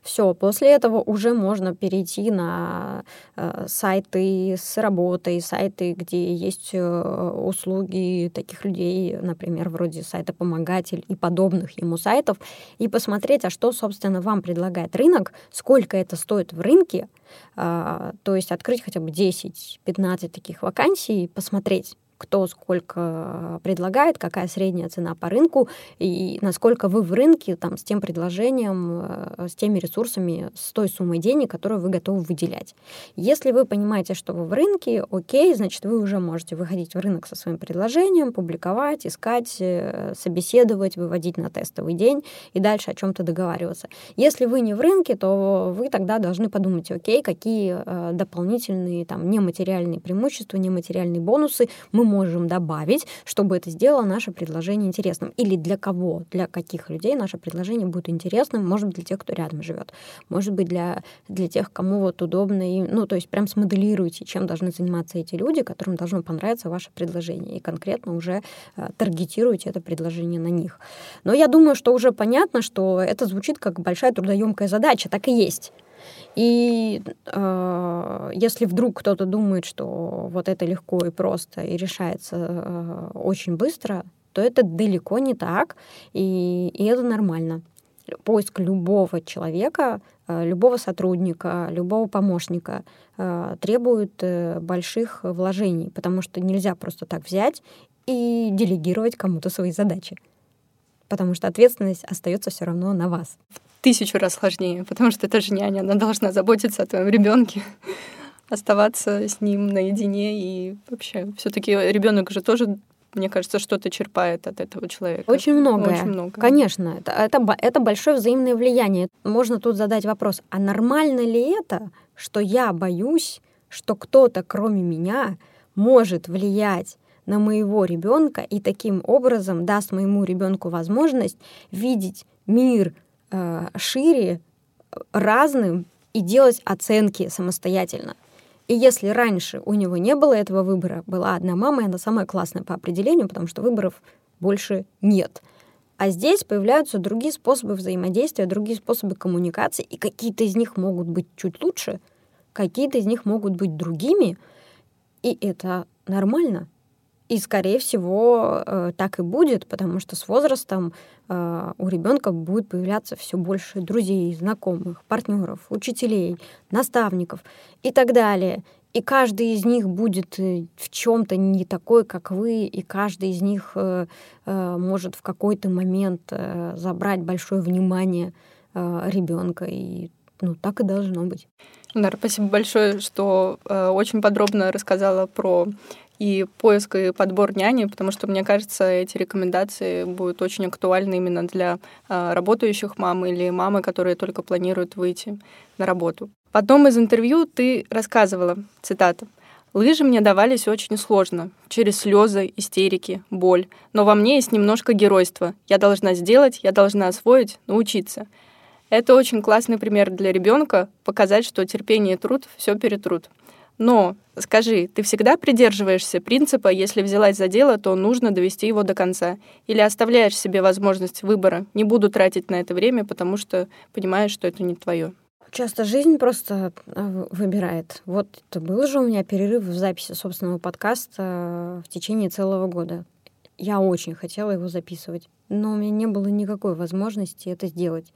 Все, после этого уже можно перейти на э, сайты с работой, сайты, где есть э, услуги таких людей, например, вроде сайта «Помогатель» и подобных ему сайтов, и посмотреть, а что, собственно, вам предлагает рынок, сколько это стоит в рынке, э, то есть открыть хотя бы 10-15 таких вакансий и посмотреть, кто сколько предлагает, какая средняя цена по рынку и насколько вы в рынке там, с тем предложением, э, с теми ресурсами, с той суммой денег, которую вы готовы выделять. Если вы понимаете, что вы в рынке, окей, значит, вы уже можете выходить в рынок со своим предложением, публиковать, искать, э, собеседовать, выводить на тестовый день и дальше о чем-то договариваться. Если вы не в рынке, то вы тогда должны подумать, окей, какие э, дополнительные там нематериальные преимущества, нематериальные бонусы мы можем добавить, чтобы это сделало наше предложение интересным. Или для кого, для каких людей наше предложение будет интересным, может быть, для тех, кто рядом живет, может быть, для, для тех, кому вот удобно, и, ну, то есть прям смоделируйте, чем должны заниматься эти люди, которым должно понравиться ваше предложение, и конкретно уже э, таргетируйте это предложение на них. Но я думаю, что уже понятно, что это звучит как большая трудоемкая задача, так и есть. И э, если вдруг кто-то думает, что вот это легко и просто и решается э, очень быстро, то это далеко не так, и, и это нормально. Поиск любого человека, э, любого сотрудника, любого помощника э, требует э, больших вложений, потому что нельзя просто так взять и делегировать кому-то свои задачи потому что ответственность остается все равно на вас тысячу раз сложнее, потому что это же няня, она должна заботиться о твоем ребенке, оставаться с ним наедине и вообще все-таки ребенок же тоже мне кажется, что-то черпает от этого человека. Очень много. Очень много. Конечно, это, это, это большое взаимное влияние. Можно тут задать вопрос, а нормально ли это, что я боюсь, что кто-то, кроме меня, может влиять на моего ребенка и таким образом даст моему ребенку возможность видеть мир э, шире, разным и делать оценки самостоятельно. И если раньше у него не было этого выбора, была одна мама, и она самая классная по определению, потому что выборов больше нет. А здесь появляются другие способы взаимодействия, другие способы коммуникации, и какие-то из них могут быть чуть лучше, какие-то из них могут быть другими, и это нормально. И, скорее всего, э, так и будет, потому что с возрастом э, у ребенка будет появляться все больше друзей, знакомых, партнеров, учителей, наставников и так далее. И каждый из них будет э, в чем-то не такой, как вы, и каждый из них может в какой-то момент забрать большое внимание ребенка. И ну, так и должно быть. Нара, спасибо большое, что очень подробно рассказала про и поиск и подбор няни, потому что, мне кажется, эти рекомендации будут очень актуальны именно для э, работающих мам или мамы, которые только планируют выйти на работу. В одном из интервью ты рассказывала, цитата, «Лыжи мне давались очень сложно, через слезы, истерики, боль, но во мне есть немножко геройства. Я должна сделать, я должна освоить, научиться». Это очень классный пример для ребенка показать, что терпение и труд все перетрут. Но скажи, ты всегда придерживаешься принципа, если взялась за дело, то нужно довести его до конца? Или оставляешь себе возможность выбора? Не буду тратить на это время, потому что понимаешь, что это не твое. Часто жизнь просто а, выбирает. Вот был же у меня перерыв в записи собственного подкаста э, в течение целого года. Я очень хотела его записывать, но у меня не было никакой возможности это сделать.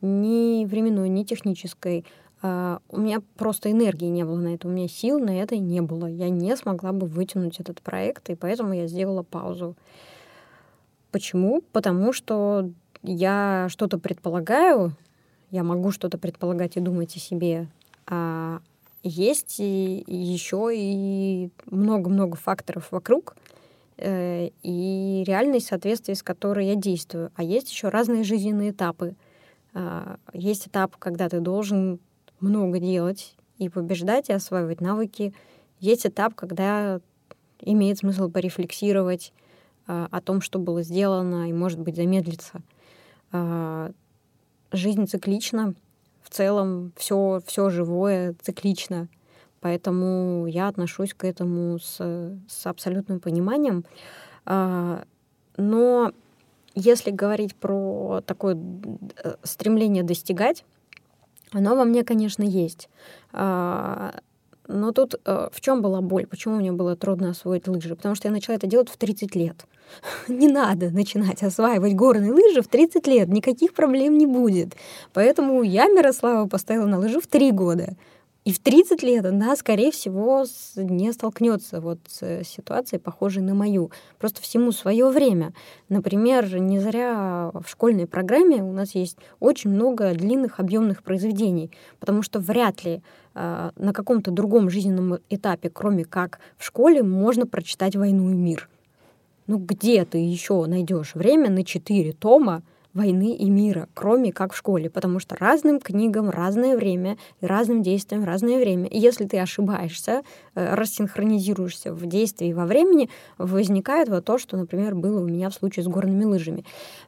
Ни временной, ни технической. Uh, у меня просто энергии не было на это, у меня сил на это не было. Я не смогла бы вытянуть этот проект, и поэтому я сделала паузу. Почему? Потому что я что-то предполагаю, я могу что-то предполагать и думать о себе, а есть и еще и много-много факторов вокруг, э, и реальность, в соответствии с которой я действую. А есть еще разные жизненные этапы. Э, есть этап, когда ты должен много делать и побеждать, и осваивать навыки. Есть этап, когда имеет смысл порефлексировать а, о том, что было сделано, и, может быть, замедлиться. А, жизнь циклична. В целом все, все живое циклично. Поэтому я отношусь к этому с, с абсолютным пониманием. А, но если говорить про такое э, стремление достигать, оно во мне, конечно, есть. А, но тут э, в чем была боль? Почему мне было трудно освоить лыжи? Потому что я начала это делать в 30 лет. Не надо начинать осваивать горные лыжи в 30 лет, никаких проблем не будет. Поэтому я Мирослава поставила на лыжи в 3 года. И в 30 лет она, скорее всего, не столкнется вот с ситуацией, похожей на мою. Просто всему свое время. Например, не зря в школьной программе у нас есть очень много длинных объемных произведений, потому что вряд ли э, на каком-то другом жизненном этапе, кроме как в школе, можно прочитать «Войну и мир». Ну где ты еще найдешь время на четыре тома войны и мира, кроме как в школе, потому что разным книгам разное время, разным действиям разное время. И если ты ошибаешься, э, рассинхронизируешься в действии во времени, возникает вот то, что, например, было у меня в случае с горными лыжами.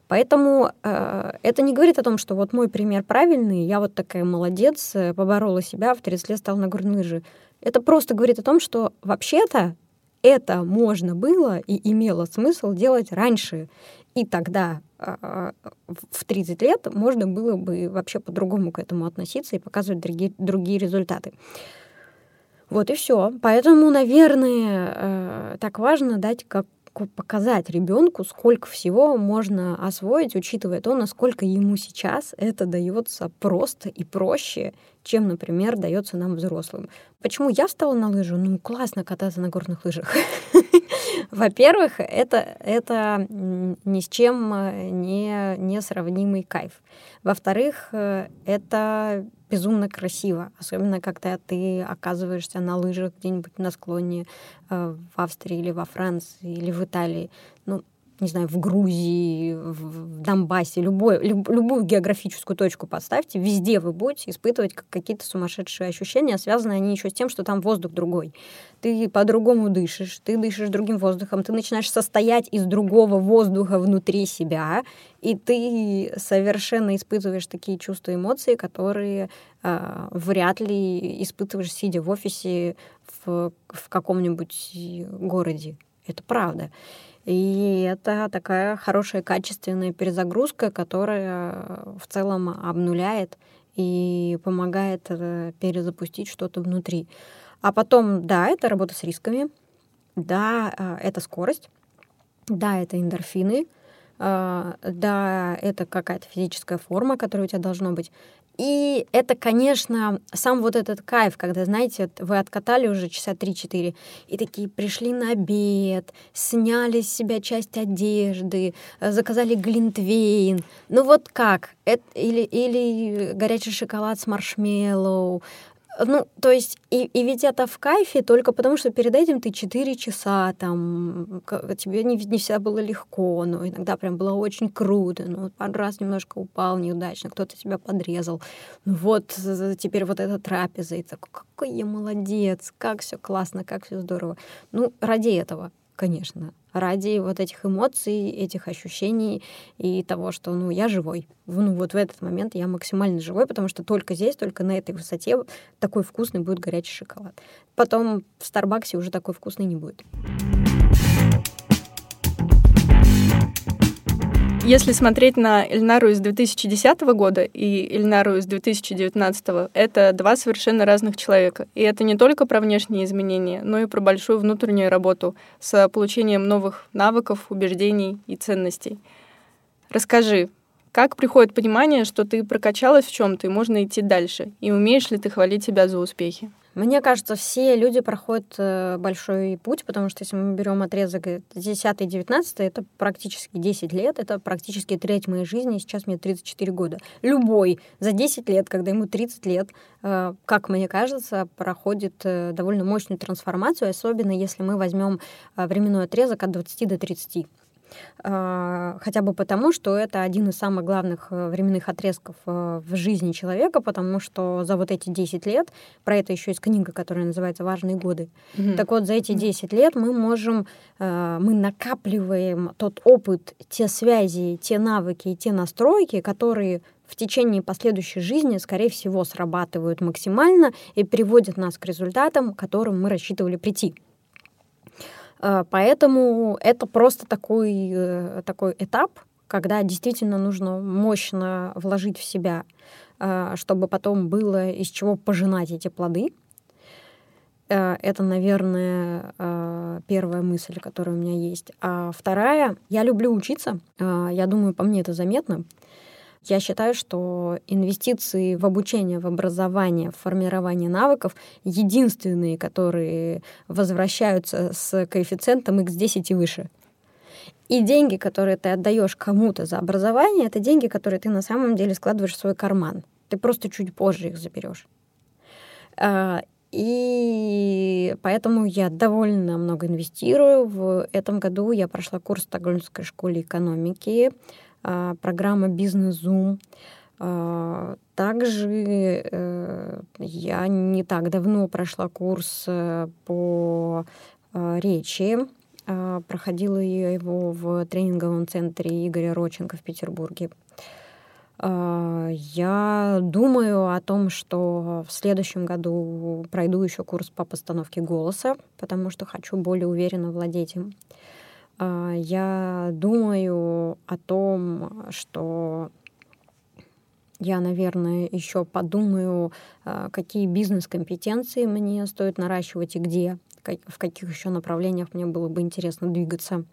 Поэтому э, это не говорит о том, что вот мой пример правильный, я вот такая молодец, э, поборола себя, в 30 лет стала на горные лыжи. Это просто говорит о том, что вообще-то это можно было и имело смысл делать раньше. И тогда в 30 лет можно было бы вообще по-другому к этому относиться и показывать другие, другие результаты. Вот и все. Поэтому, наверное, э, так важно дать как показать ребенку, сколько всего можно освоить, учитывая то, насколько ему сейчас это дается просто и проще, чем, например, дается нам взрослым. Почему я встала на лыжу? Ну, классно кататься на горных лыжах. Во-первых, это, это ни с чем э, не, не сравнимый кайф. Во-вторых, э, это безумно красиво, особенно когда ты оказываешься на лыжах где-нибудь на склоне э, в Австрии или во Франции или в Италии. Ну, не знаю, в Грузии, в Донбассе, любой, люб, любую географическую точку поставьте, везде вы будете испытывать какие-то сумасшедшие ощущения, связанные они еще с тем, что там воздух другой. Ты по-другому дышишь, ты дышишь другим воздухом, ты начинаешь состоять из другого воздуха внутри себя, и ты совершенно испытываешь такие чувства, эмоции, которые э, вряд ли испытываешь, сидя в офисе в, в каком-нибудь городе. Это правда. И это такая хорошая качественная перезагрузка, которая в целом обнуляет и помогает э, перезапустить что-то внутри. А потом, да, это работа с рисками, да, э, это скорость, да, это эндорфины, э, да, это какая-то физическая форма, которая у тебя должна быть. И это, конечно, сам вот этот кайф, когда, знаете, вы откатали уже часа 3-4, и такие пришли на обед, сняли с себя часть одежды, э, заказали глинтвейн. Ну вот как? Это, или, или горячий шоколад с маршмеллоу, ну, то есть, и, и ведь это в кайфе только потому, что перед этим ты 4 часа, там, тебе не, не всегда было легко, но иногда прям было очень круто, ну, пару раз немножко упал неудачно, кто-то тебя подрезал. Ну, вот теперь вот эта трапеза, и такой, какой я молодец, как все классно, как все здорово. Ну, ради этого конечно, ради вот этих эмоций, этих ощущений и того, что, ну, я живой. Ну, вот в этот момент я максимально живой, потому что только здесь, только на этой высоте такой вкусный будет горячий шоколад. Потом в Старбаксе уже такой вкусный не будет. Если смотреть на Эльнару из 2010 года и Эльнару из 2019, это два совершенно разных человека. И это не только про внешние изменения, но и про большую внутреннюю работу с получением новых навыков, убеждений и ценностей. Расскажи, как приходит понимание, что ты прокачалась в чем-то и можно идти дальше? И умеешь ли ты хвалить себя за успехи? Мне кажется, все люди проходят э, большой путь, потому что если мы берем отрезок 10 19 это практически 10 лет, это практически треть моей жизни, сейчас мне 34 года. Любой за 10 лет, когда ему 30 лет, э, как мне кажется, проходит э, довольно мощную трансформацию, особенно если мы возьмем временной отрезок от 20 до 30. А, хотя бы потому, что это один из самых главных э, временных отрезков э, в жизни человека, потому что за вот эти 10 лет, про это еще есть книга, которая называется «Важные годы», mm-hmm. так вот за эти 10 лет мы можем, э, мы накапливаем тот опыт, те связи, те навыки и те настройки, которые в течение последующей жизни, скорее всего, срабатывают максимально и приводят нас к результатам, к которым мы рассчитывали прийти. Э, поэтому это просто такой, э, такой этап, когда действительно нужно мощно вложить в себя, э, чтобы потом было из чего пожинать эти плоды. Это, наверное, первая мысль, которая у меня есть. А вторая, я люблю учиться. Я думаю, по мне это заметно. Я считаю, что инвестиции в обучение, в образование, в формирование навыков единственные, которые возвращаются с коэффициентом x10 и выше. И деньги, которые ты отдаешь кому-то за образование, это деньги, которые ты на самом деле складываешь в свой карман. Ты просто чуть позже их заберешь. А, и поэтому я довольно много инвестирую. В этом году я прошла курс в Стокгольмской школе экономики, программа «Бизнес-зум». А, также э, я не так давно прошла курс э, по речи. Проходила я его в тренинговом центре Игоря Роченко в Петербурге. А, я думаю о том, что в следующем году пройду еще курс по постановке голоса, потому что хочу более уверенно владеть им. А, я думаю о том, что я, наверное, еще подумаю, а, какие бизнес-компетенции мне стоит наращивать и где, в каких еще направлениях мне было бы интересно двигаться.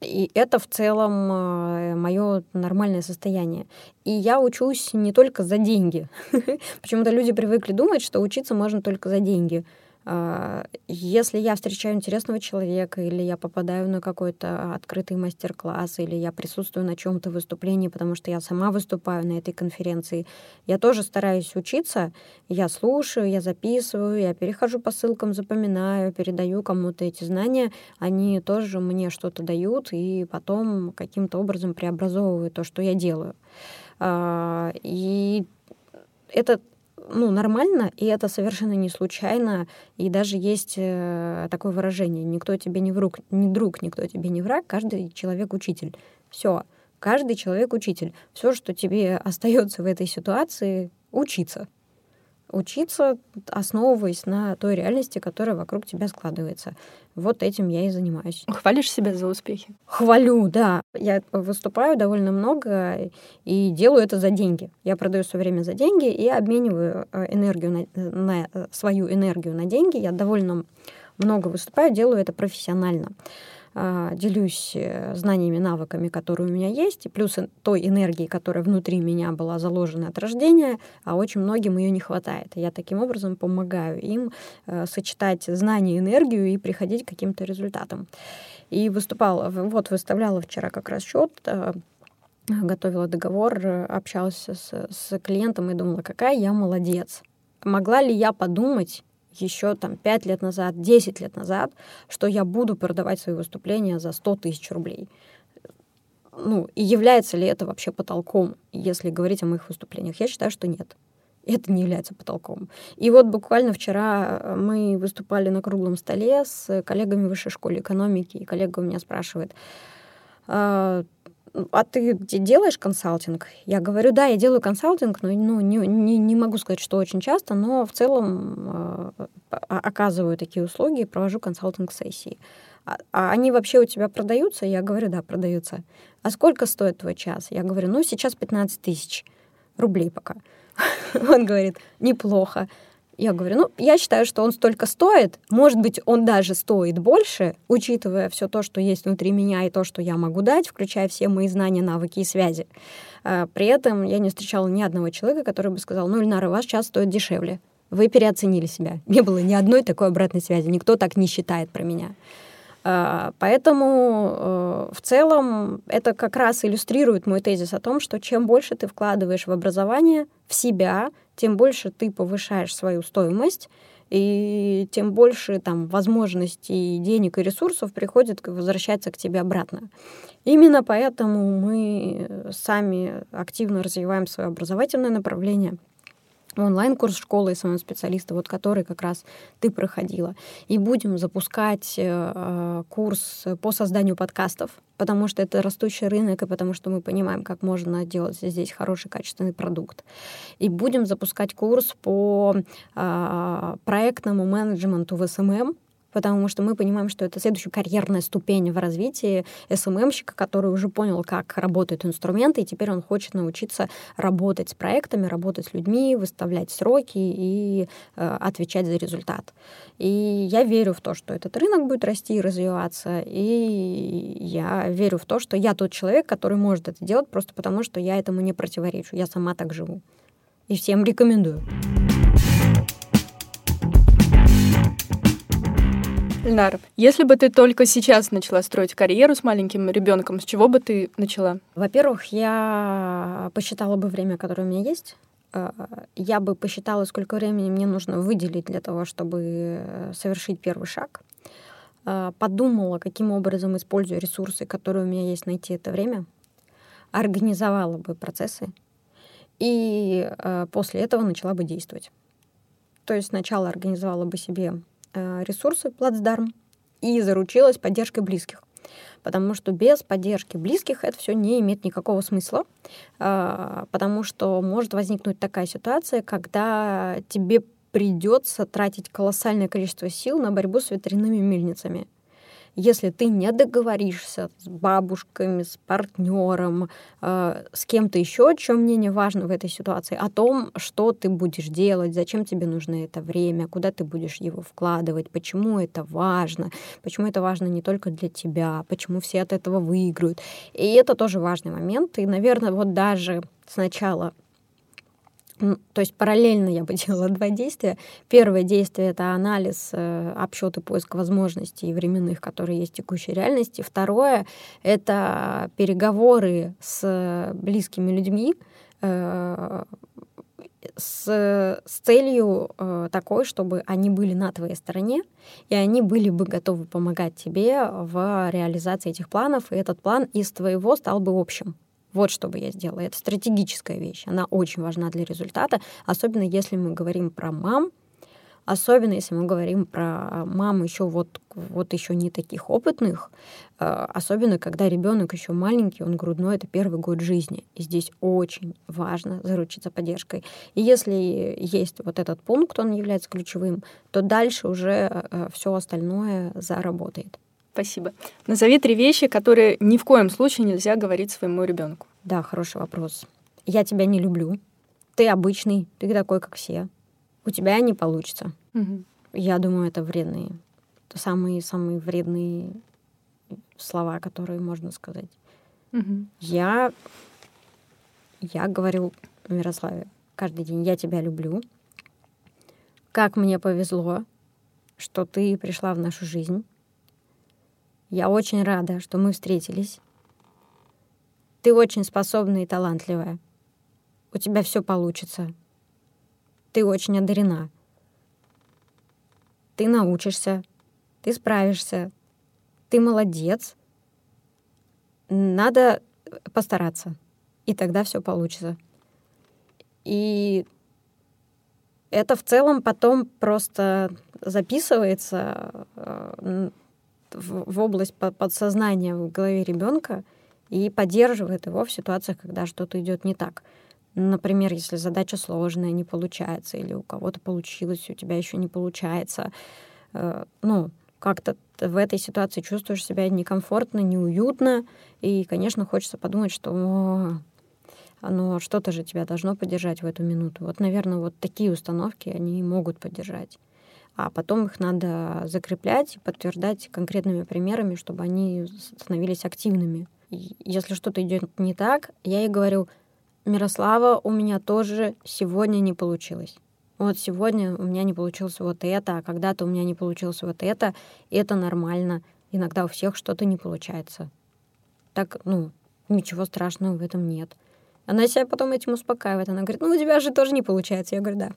И это в целом мое нормальное состояние. И я учусь не только за деньги. Почему-то люди привыкли думать, что учиться можно только за деньги. А, если я встречаю интересного человека, или я попадаю на какой-то открытый мастер-класс, или я присутствую на чем-то выступлении, потому что я сама выступаю на этой конференции, я тоже стараюсь учиться. Я слушаю, я записываю, я перехожу по ссылкам, запоминаю, передаю кому-то эти знания. Они тоже мне что-то дают, и потом каким-то образом преобразовывают то, что я делаю. А, и это ну, нормально, и это совершенно не случайно. И даже есть э, такое выражение: никто тебе не враг, не друг, никто тебе не враг, каждый человек учитель. Все, каждый человек учитель. Все, что тебе остается в этой ситуации, учиться учиться, основываясь на той реальности, которая вокруг тебя складывается. Вот этим я и занимаюсь. Хвалишь себя за успехи? Хвалю, да. Я выступаю довольно много и делаю это за деньги. Я продаю все время за деньги и обмениваю э, энергию на, на э, свою энергию на деньги. Я довольно много выступаю, делаю это профессионально. А, делюсь э, знаниями, навыками, которые у меня есть, и плюс той энергии, которая внутри меня была заложена от рождения, а очень многим ее не хватает. Я таким образом помогаю им э, сочетать знания и энергию и приходить к каким-то результатам. И выступала, вот выставляла вчера как раз счет, э, готовила договор, общалась с, с клиентом и думала, какая я молодец. Могла ли я подумать, еще там 5 лет назад, 10 лет назад, что я буду продавать свои выступления за 100 тысяч рублей. Ну, и является ли это вообще потолком, если говорить о моих выступлениях? Я считаю, что нет. Это не является потолком. И вот буквально вчера э, мы выступали на круглом столе с коллегами высшей школе экономики, и коллега у меня спрашивает, «А, а ты делаешь консалтинг? Я говорю, да, я делаю консалтинг, но ну, не, не, не могу сказать, что очень часто, но в целом э, оказываю такие услуги, провожу консалтинг-сессии. А, а они вообще у тебя продаются? Я говорю, да, продаются. А сколько стоит твой час? Я говорю, ну, сейчас 15 тысяч рублей пока. Он говорит, неплохо. Я говорю, ну, я считаю, что он столько стоит. Может быть, он даже стоит больше, учитывая все то, что есть внутри меня и то, что я могу дать, включая все мои знания, навыки и связи. А, при этом я не встречала ни одного человека, который бы сказал, ну, Ильнара, ваш час стоит дешевле. Вы переоценили себя. Не было ни одной такой обратной связи. Никто так не считает про меня. А, поэтому э, в целом это как раз иллюстрирует мой тезис о том, что чем больше ты вкладываешь в образование, в себя, тем больше ты повышаешь свою стоимость, и тем больше там возможностей, денег и ресурсов приходит, возвращаться к тебе обратно. Именно поэтому мы сами активно развиваем свое образовательное направление — онлайн-курс школы SMM-специалиста, вот который как раз ты проходила. И будем запускать э, курс по созданию подкастов, потому что это растущий рынок, и потому что мы понимаем, как можно делать здесь хороший, качественный продукт. И будем запускать курс по э, проектному менеджменту в SMM, потому что мы понимаем, что это следующая карьерная ступень в развитии SMM щика, который уже понял, как работают инструменты, и теперь он хочет научиться работать с проектами, работать с людьми, выставлять сроки и э, отвечать за результат. И я верю в то, что этот рынок будет расти и развиваться, и я верю в то, что я тот человек, который может это делать просто потому, что я этому не противоречу, я сама так живу. И всем рекомендую. Ильнар, если бы ты только сейчас начала строить карьеру с маленьким ребенком, с чего бы ты начала? Во-первых, я посчитала бы время, которое у меня есть. Э, я бы посчитала, сколько времени мне нужно выделить для того, чтобы совершить первый шаг. Э, подумала, каким образом использую ресурсы, которые у меня есть, найти это время. Организовала бы процессы. И э, после этого начала бы действовать. То есть сначала организовала бы себе Э, ресурсы, плацдарм, и заручилась поддержкой близких. Потому что без поддержки близких это все не имеет никакого смысла, э, потому что может возникнуть такая ситуация, когда тебе придется тратить колоссальное количество сил на борьбу с ветряными мельницами если ты не договоришься с бабушками, с партнером, э, с кем-то еще, чем мнение важно в этой ситуации, о том, что ты будешь делать, зачем тебе нужно это время, куда ты будешь его вкладывать, почему это важно, почему это важно не только для тебя, почему все от этого выиграют. И это тоже важный момент. И, наверное, вот даже сначала то есть параллельно я бы делала два действия. Первое действие — это анализ, э, обсчет и поиск возможностей временных, которые есть в текущей реальности. Второе — это переговоры с близкими людьми, э, с, с целью э, такой, чтобы они были на твоей стороне, и они были бы готовы помогать тебе в реализации этих планов, и этот план из твоего стал бы общим. Вот что бы я сделала. Это стратегическая вещь. Она очень важна для результата, особенно если мы говорим про мам, особенно если мы говорим про мам еще вот, вот еще не таких опытных, э, особенно когда ребенок еще маленький, он грудной, это первый год жизни. И здесь очень важно заручиться поддержкой. И если есть вот этот пункт, он является ключевым, то дальше уже э, все остальное заработает. Спасибо. Назови три вещи, которые ни в коем случае нельзя говорить своему ребенку. Да, хороший вопрос. Я тебя не люблю. Ты обычный, ты такой, как все. У тебя не получится. Угу. Я думаю, это вредные, это самые самые вредные слова, которые можно сказать. Угу. Я я говорю Мирославе каждый день: я тебя люблю. Как мне повезло, что ты пришла в нашу жизнь. Я очень рада, что мы встретились. Ты очень способная и талантливая. У тебя все получится. Ты очень одарена. Ты научишься. Ты справишься. Ты молодец. Надо постараться. И тогда все получится. И это в целом потом просто записывается э, в, в область подсознания в голове ребенка и поддерживает его в ситуациях, когда что-то идет не так. Например, если задача сложная, не получается, или у кого-то получилось, у тебя еще не получается. Э, ну, как-то в этой ситуации чувствуешь себя некомфортно, неуютно, и, конечно, хочется подумать, что оно что-то же тебя должно поддержать в эту минуту. Вот, наверное, вот такие установки, они могут поддержать а потом их надо закреплять и подтверждать конкретными примерами, чтобы они становились активными. И если что-то идет не так, я ей говорю, Мирослава, у меня тоже сегодня не получилось. Вот сегодня у меня не получилось вот это, а когда-то у меня не получилось вот это, и это нормально. Иногда у всех что-то не получается. Так, ну, ничего страшного в этом нет. Она себя потом этим успокаивает. Она говорит, ну, у тебя же тоже не получается. Я говорю, да.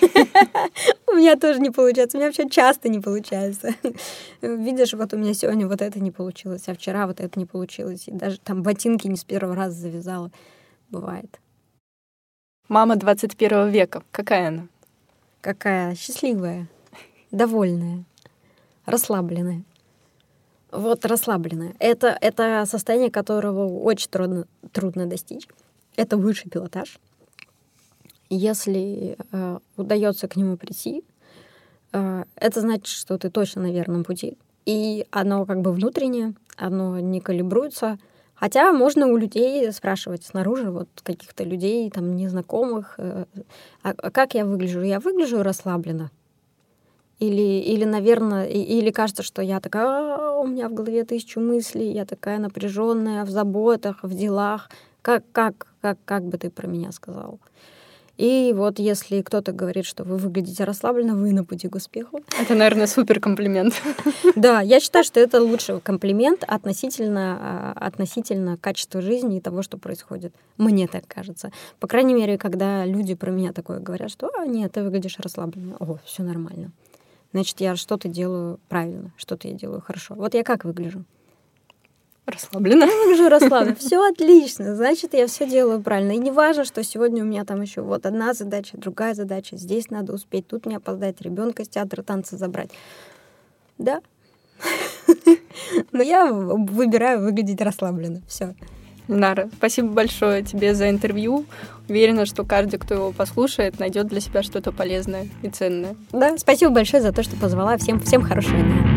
У меня тоже не получается. У меня вообще часто не получается. Видишь, вот у меня сегодня вот это не получилось, а вчера вот это не получилось. И даже там ботинки не с первого раза завязала. Бывает. Мама 21 века. Какая она? Какая? Счастливая, довольная, расслабленная. Вот расслабленная. Это, это состояние, которого очень трудно, трудно достичь это высший пилотаж. Если э, удается к нему прийти, э, это значит, что ты точно на верном пути. И оно как бы внутреннее, оно не калибруется. Хотя можно у людей спрашивать снаружи, вот каких-то людей, там, незнакомых, э, а, а как я выгляжу? Я выгляжу расслабленно. Или, или, наверное, или кажется, что я такая, «А, у меня в голове тысячу мыслей, я такая напряженная в заботах, в делах. Как, как, как, как бы ты про меня сказал? И вот если кто-то говорит, что вы выглядите расслабленно, вы на пути к успеху. Это, наверное, супер комплимент. Да, я считаю, что это лучший комплимент относительно, а, относительно качества жизни и того, что происходит. Мне так кажется. По крайней мере, когда люди про меня такое говорят, что а, нет, ты выглядишь расслабленно. О, все нормально. Значит, я что-то делаю правильно, что-то я делаю хорошо. Вот я как выгляжу? Расслабленно. Я выгляжу расслабленно. Все отлично. Значит, я все делаю правильно. И не важно, что сегодня у меня там еще вот одна задача, другая задача. Здесь надо успеть, тут мне опоздать, ребенка с театра танца забрать. Да. Но я выбираю выглядеть расслабленно. Все. Нара, спасибо большое тебе за интервью. Уверена, что каждый, кто его послушает, найдет для себя что-то полезное и ценное. Да, спасибо большое за то, что позвала. Всем, всем хорошего дня.